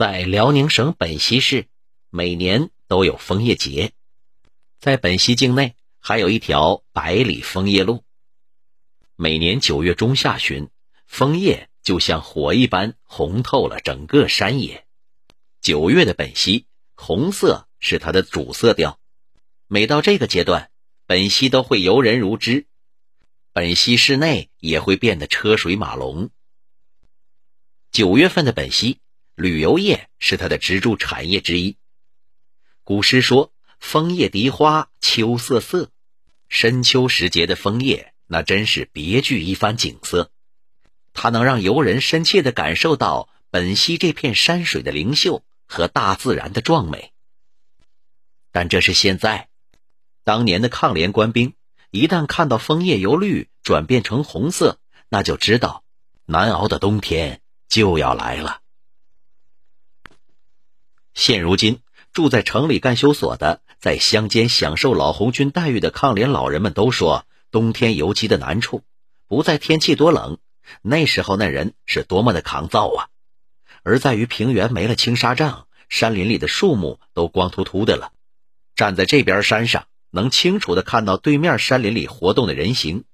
在辽宁省本溪市，每年都有枫叶节。在本溪境内，还有一条百里枫叶路。每年九月中下旬，枫叶就像火一般红透了整个山野。九月的本溪，红色是它的主色调。每到这个阶段，本溪都会游人如织，本溪市内也会变得车水马龙。九月份的本溪。旅游业是它的支柱产业之一。古诗说：“枫叶荻花秋瑟瑟”，深秋时节的枫叶，那真是别具一番景色。它能让游人深切地感受到本溪这片山水的灵秀和大自然的壮美。但这是现在，当年的抗联官兵一旦看到枫叶由绿转变成红色，那就知道难熬的冬天就要来了。现如今，住在城里干休所的，在乡间享受老红军待遇的抗联老人们都说，冬天游击的难处不在天气多冷，那时候那人是多么的抗造啊，而在于平原没了青纱帐，山林里的树木都光秃秃的了。站在这边山上，能清楚的看到对面山林里活动的人形。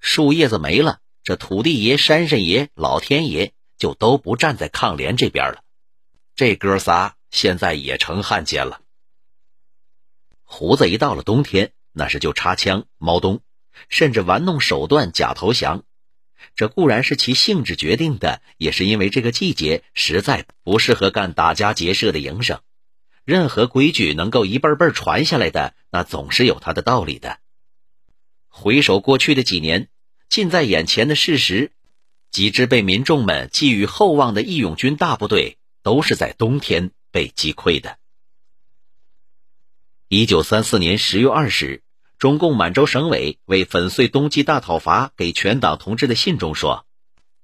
树叶子没了，这土地爷、山神爷、老天爷就都不站在抗联这边了。这哥仨。现在也成汉奸了。胡子一到了冬天，那是就插枪猫冬，甚至玩弄手段假投降。这固然是其性质决定的，也是因为这个季节实在不适合干打家劫舍的营生。任何规矩能够一辈辈传下来的，那总是有它的道理的。回首过去的几年，近在眼前的事实，几支被民众们寄予厚望的义勇军大部队，都是在冬天。被击溃的。一九三四年十月二十日，中共满洲省委为粉碎冬季大讨伐给全党同志的信中说，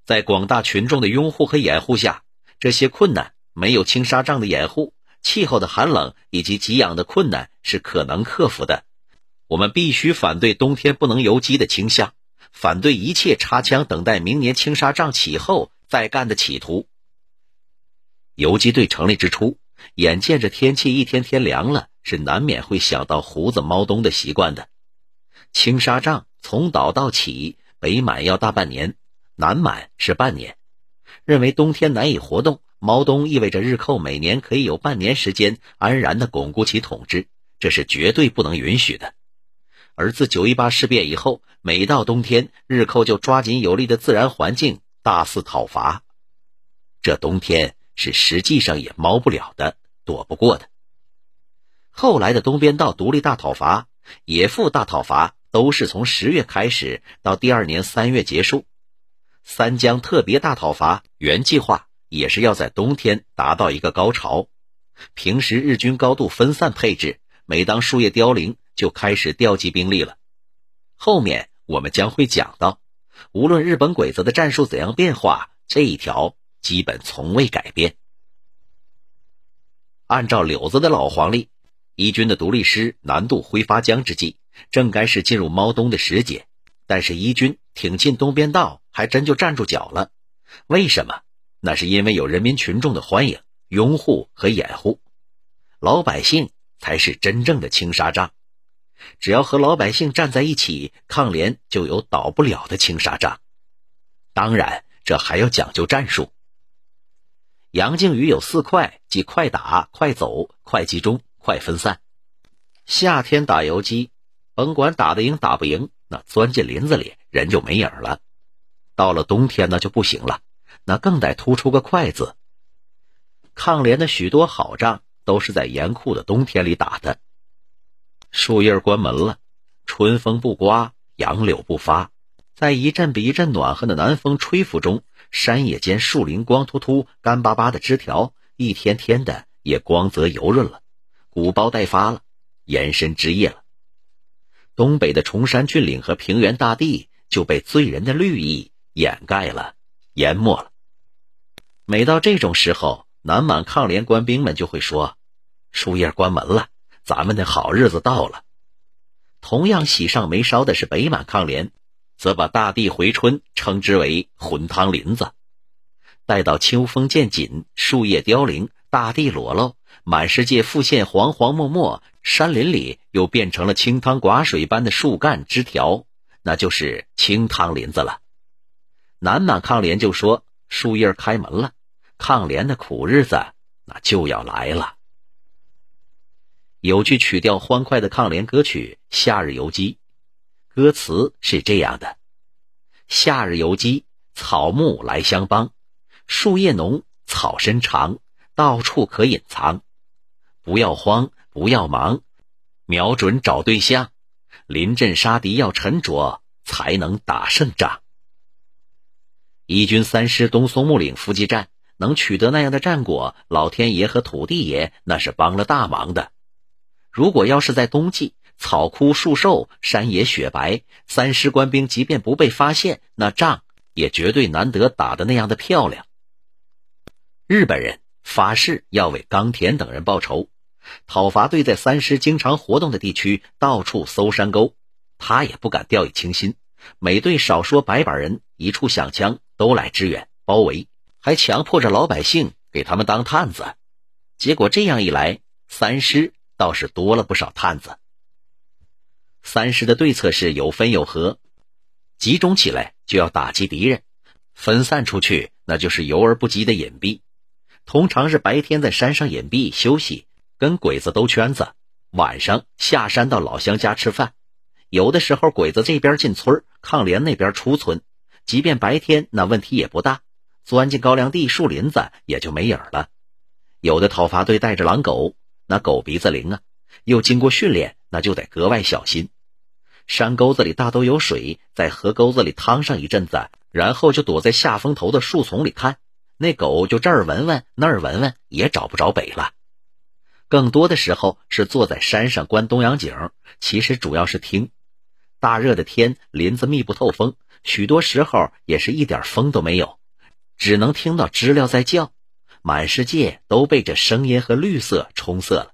在广大群众的拥护和掩护下，这些困难没有青纱帐的掩护，气候的寒冷以及给养的困难是可能克服的。我们必须反对冬天不能游击的倾向，反对一切插枪等待明年青纱帐起后再干的企图。游击队成立之初，眼见着天气一天天凉了，是难免会想到胡子猫冬的习惯的。青纱帐从倒到起，北满要大半年，南满是半年。认为冬天难以活动，猫冬意味着日寇每年可以有半年时间安然的巩固其统治，这是绝对不能允许的。而自九一八事变以后，每到冬天，日寇就抓紧有利的自然环境，大肆讨伐。这冬天。是实际上也猫不了的，躲不过的。后来的东边道独立大讨伐、野附大讨伐，都是从十月开始，到第二年三月结束。三江特别大讨伐原计划也是要在冬天达到一个高潮。平时日军高度分散配置，每当树叶凋零，就开始调集兵力了。后面我们将会讲到，无论日本鬼子的战术怎样变化，这一条。基本从未改变。按照柳子的老黄历，一军的独立师南渡挥发江之际，正该是进入猫冬的时节。但是一军挺进东边道，还真就站住脚了。为什么？那是因为有人民群众的欢迎、拥护和掩护。老百姓才是真正的青纱帐。只要和老百姓站在一起，抗联就有倒不了的青纱帐。当然，这还要讲究战术。杨靖宇有四快，即快打、快走、快集中、快分散。夏天打游击，甭管打得赢打不赢，那钻进林子里人就没影了。到了冬天那就不行了，那更得突出个快字。抗联的许多好仗都是在严酷的冬天里打的。树叶关门了，春风不刮，杨柳不发，在一阵比一阵暖和的南风吹拂中。山野间树林光秃秃、干巴巴的枝条，一天天的也光泽油润了，鼓包待发了，延伸枝叶了。东北的崇山峻岭和平原大地就被醉人的绿意掩盖了、淹没了。每到这种时候，南满抗联官兵们就会说：“树叶关门了，咱们的好日子到了。”同样喜上眉梢的是北满抗联。则把大地回春称之为“混汤林子”。待到秋风渐紧，树叶凋零，大地裸露，满世界复现黄黄漠漠，山林里又变成了清汤寡水般的树干枝条，那就是清汤林子了。南满抗联就说：“树叶开门了，抗联的苦日子那就要来了。”有句曲调欢快的抗联歌曲《夏日游击》，歌词是这样的：“夏日游击，草木来相帮。”树叶浓，草身长，到处可隐藏。不要慌，不要忙，瞄准找对象。临阵杀敌要沉着，才能打胜仗。一军三师东松木岭伏击战能取得那样的战果，老天爷和土地爷那是帮了大忙的。如果要是在冬季，草枯树瘦，山野雪白，三师官兵即便不被发现，那仗也绝对难得打的那样的漂亮。日本人发誓要为冈田等人报仇。讨伐队在三师经常活动的地区到处搜山沟，他也不敢掉以轻心。每队少说百把人，一处响枪都来支援包围，还强迫着老百姓给他们当探子。结果这样一来，三师倒是多了不少探子。三师的对策是有分有合，集中起来就要打击敌人，分散出去那就是游而不击的隐蔽。通常是白天在山上隐蔽休息，跟鬼子兜圈子；晚上下山到老乡家吃饭。有的时候鬼子这边进村，抗联那边出村。即便白天，那问题也不大，钻进高粱地、树林子也就没影了。有的讨伐队带着狼狗，那狗鼻子灵啊，又经过训练，那就得格外小心。山沟子里大都有水，在河沟子里趟上一阵子，然后就躲在下风头的树丛里看。那狗就这儿闻闻那儿闻闻，也找不着北了。更多的时候是坐在山上观东洋景，其实主要是听。大热的天，林子密不透风，许多时候也是一点风都没有，只能听到知了在叫。满世界都被这声音和绿色冲色了。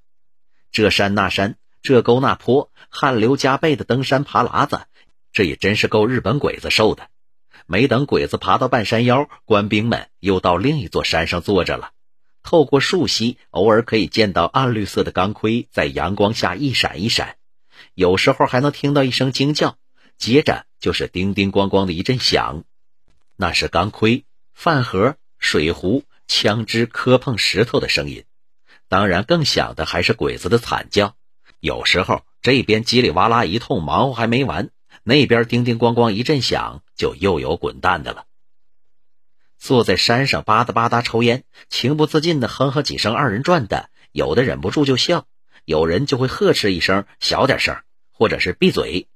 这山那山，这沟那坡，汗流浃背的登山爬喇子，这也真是够日本鬼子受的。没等鬼子爬到半山腰，官兵们又到另一座山上坐着了。透过树隙，偶尔可以见到暗绿色的钢盔在阳光下一闪一闪，有时候还能听到一声惊叫，接着就是叮叮咣咣的一阵响，那是钢盔、饭盒、水壶、枪支磕碰石头的声音。当然，更响的还是鬼子的惨叫。有时候这边叽里哇啦一通忙活还没完。那边叮叮咣咣一阵响，就又有滚蛋的了。坐在山上吧嗒吧嗒抽烟，情不自禁的哼哼几声二人转的，有的忍不住就笑，有人就会呵斥一声小点声，或者是闭嘴，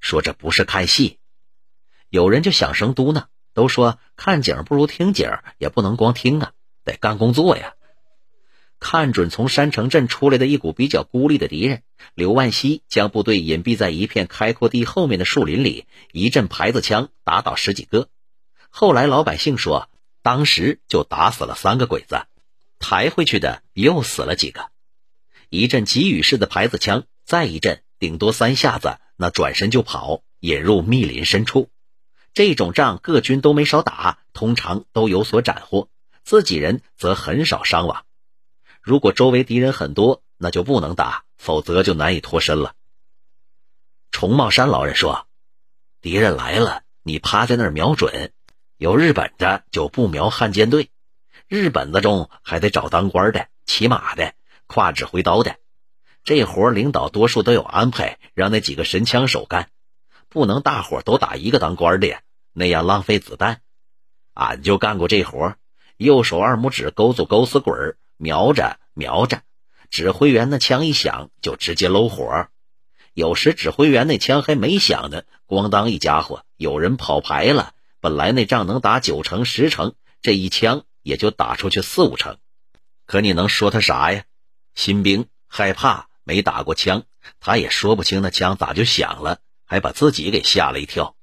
说这不是看戏。有人就响声嘟囔，都说看景不如听景，也不能光听啊，得干工作呀。看准从山城镇出来的一股比较孤立的敌人，刘万熙将部队隐蔽在一片开阔地后面的树林里，一阵牌子枪打倒十几个。后来老百姓说，当时就打死了三个鬼子，抬回去的又死了几个。一阵急雨式的牌子枪，再一阵，顶多三下子，那转身就跑，引入密林深处。这种仗各军都没少打，通常都有所斩获，自己人则很少伤亡。如果周围敌人很多，那就不能打，否则就难以脱身了。崇茂山老人说：“敌人来了，你趴在那儿瞄准。有日本的就不瞄汉奸队，日本子中还得找当官的、骑马的、挎指挥刀的。这活领导多数都有安排，让那几个神枪手干，不能大伙都打一个当官的呀，那样浪费子弹。俺就干过这活，右手二拇指勾住勾死鬼儿。”瞄着瞄着，指挥员那枪一响就直接搂火。有时指挥员那枪还没响呢，咣当一家伙，有人跑牌了。本来那仗能打九成十成，这一枪也就打出去四五成。可你能说他啥呀？新兵害怕，没打过枪，他也说不清那枪咋就响了，还把自己给吓了一跳。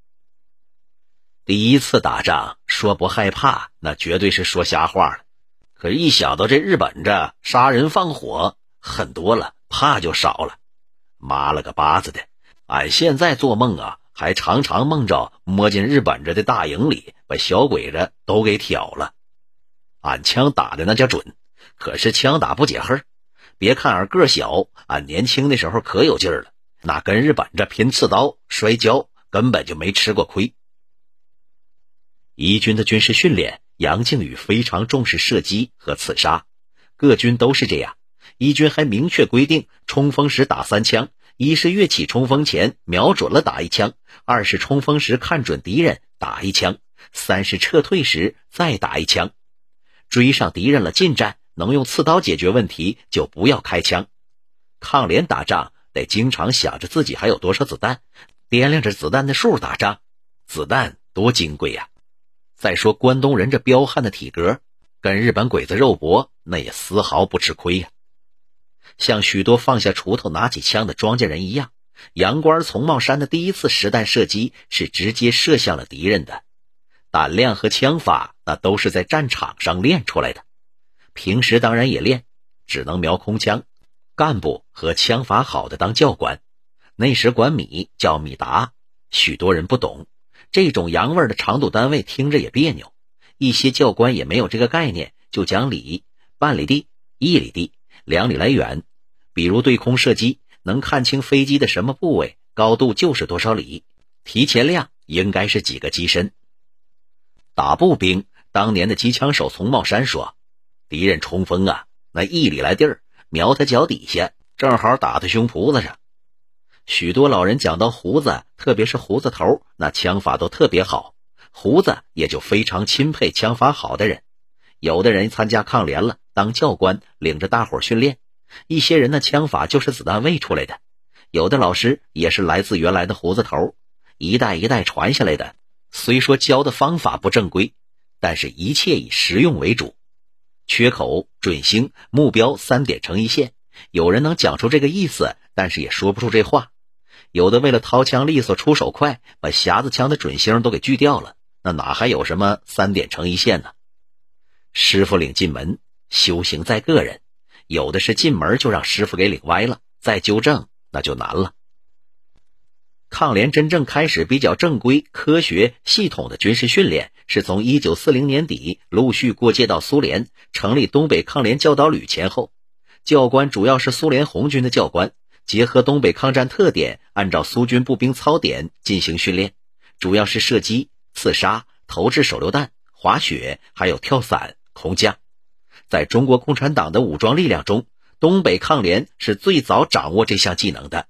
第一次打仗说不害怕，那绝对是说瞎话了。可一想到这日本这杀人放火很多了，怕就少了。妈了个巴子的！俺现在做梦啊，还常常梦着摸进日本这的大营里，把小鬼子都给挑了。俺枪打的那叫准，可是枪打不解恨。别看俺个小，俺年轻的时候可有劲儿了，那跟日本这拼刺刀、摔跤，根本就没吃过亏。宜军的军事训练，杨靖宇非常重视射击和刺杀，各军都是这样。一军还明确规定，冲锋时打三枪：一是跃起冲锋前瞄准了打一枪；二是冲锋时看准敌人打一枪；三是撤退时再打一枪。追上敌人了，近战能用刺刀解决问题，就不要开枪。抗联打仗得经常想着自己还有多少子弹，掂量着子弹的数打仗，子弹多金贵呀！再说关东人这彪悍的体格，跟日本鬼子肉搏，那也丝毫不吃亏呀。像许多放下锄头拿起枪的庄稼人一样，杨官从茂山的第一次实弹射击是直接射向了敌人的。胆量和枪法，那都是在战场上练出来的。平时当然也练，只能瞄空枪。干部和枪法好的当教官，那时管米叫米达，许多人不懂。这种洋味的长度单位听着也别扭，一些教官也没有这个概念，就讲里、半里地、一里地、两里来远。比如对空射击，能看清飞机的什么部位，高度就是多少里，提前量应该是几个机身。打步兵当年的机枪手丛茂山说：“敌人冲锋啊，那一里来地儿，瞄他脚底下，正好打他胸脯子上。”许多老人讲到胡子，特别是胡子头，那枪法都特别好。胡子也就非常钦佩枪法好的人。有的人参加抗联了，当教官，领着大伙训练。一些人的枪法就是子弹喂出来的。有的老师也是来自原来的胡子头，一代一代传下来的。虽说教的方法不正规，但是一切以实用为主。缺口、准星、目标三点成一线。有人能讲出这个意思，但是也说不出这话。有的为了掏枪利索、出手快，把匣子枪的准星都给锯掉了，那哪还有什么三点成一线呢？师傅领进门，修行在个人。有的是进门就让师傅给领歪了，再纠正那就难了。抗联真正开始比较正规、科学、系统的军事训练，是从一九四零年底陆续过界到苏联，成立东北抗联教导旅前后，教官主要是苏联红军的教官。结合东北抗战特点，按照苏军步兵操点进行训练，主要是射击、刺杀、投掷手榴弹、滑雪，还有跳伞、空降。在中国共产党的武装力量中，东北抗联是最早掌握这项技能的。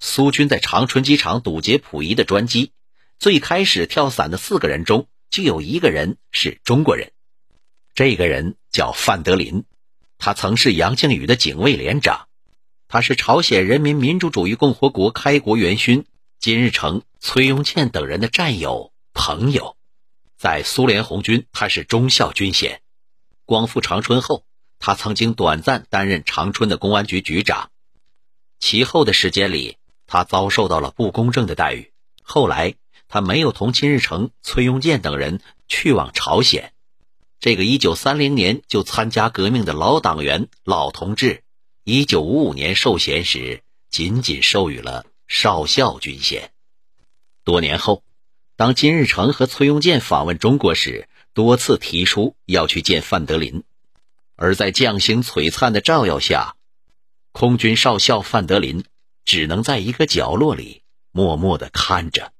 苏军在长春机场堵截溥仪的专机，最开始跳伞的四个人中，就有一个人是中国人。这个人叫范德林，他曾是杨靖宇的警卫连长。他是朝鲜人民民主主义共和国开国元勋金日成、崔庸健等人的战友朋友，在苏联红军他是中校军衔。光复长春后，他曾经短暂担任长春的公安局局长。其后的时间里，他遭受到了不公正的待遇。后来，他没有同金日成、崔庸健等人去往朝鲜。这个1930年就参加革命的老党员、老同志。一九五五年授衔时，仅仅授予了少校军衔。多年后，当金日成和崔庸健访问中国时，多次提出要去见范德林。而在将星璀璨的照耀下，空军少校范德林只能在一个角落里默默的看着。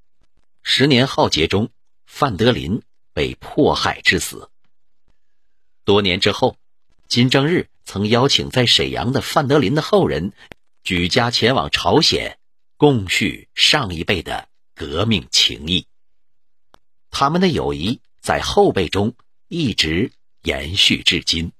十年浩劫中，范德林被迫害致死。多年之后，金正日。曾邀请在沈阳的范德林的后人举家前往朝鲜，共叙上一辈的革命情谊。他们的友谊在后辈中一直延续至今。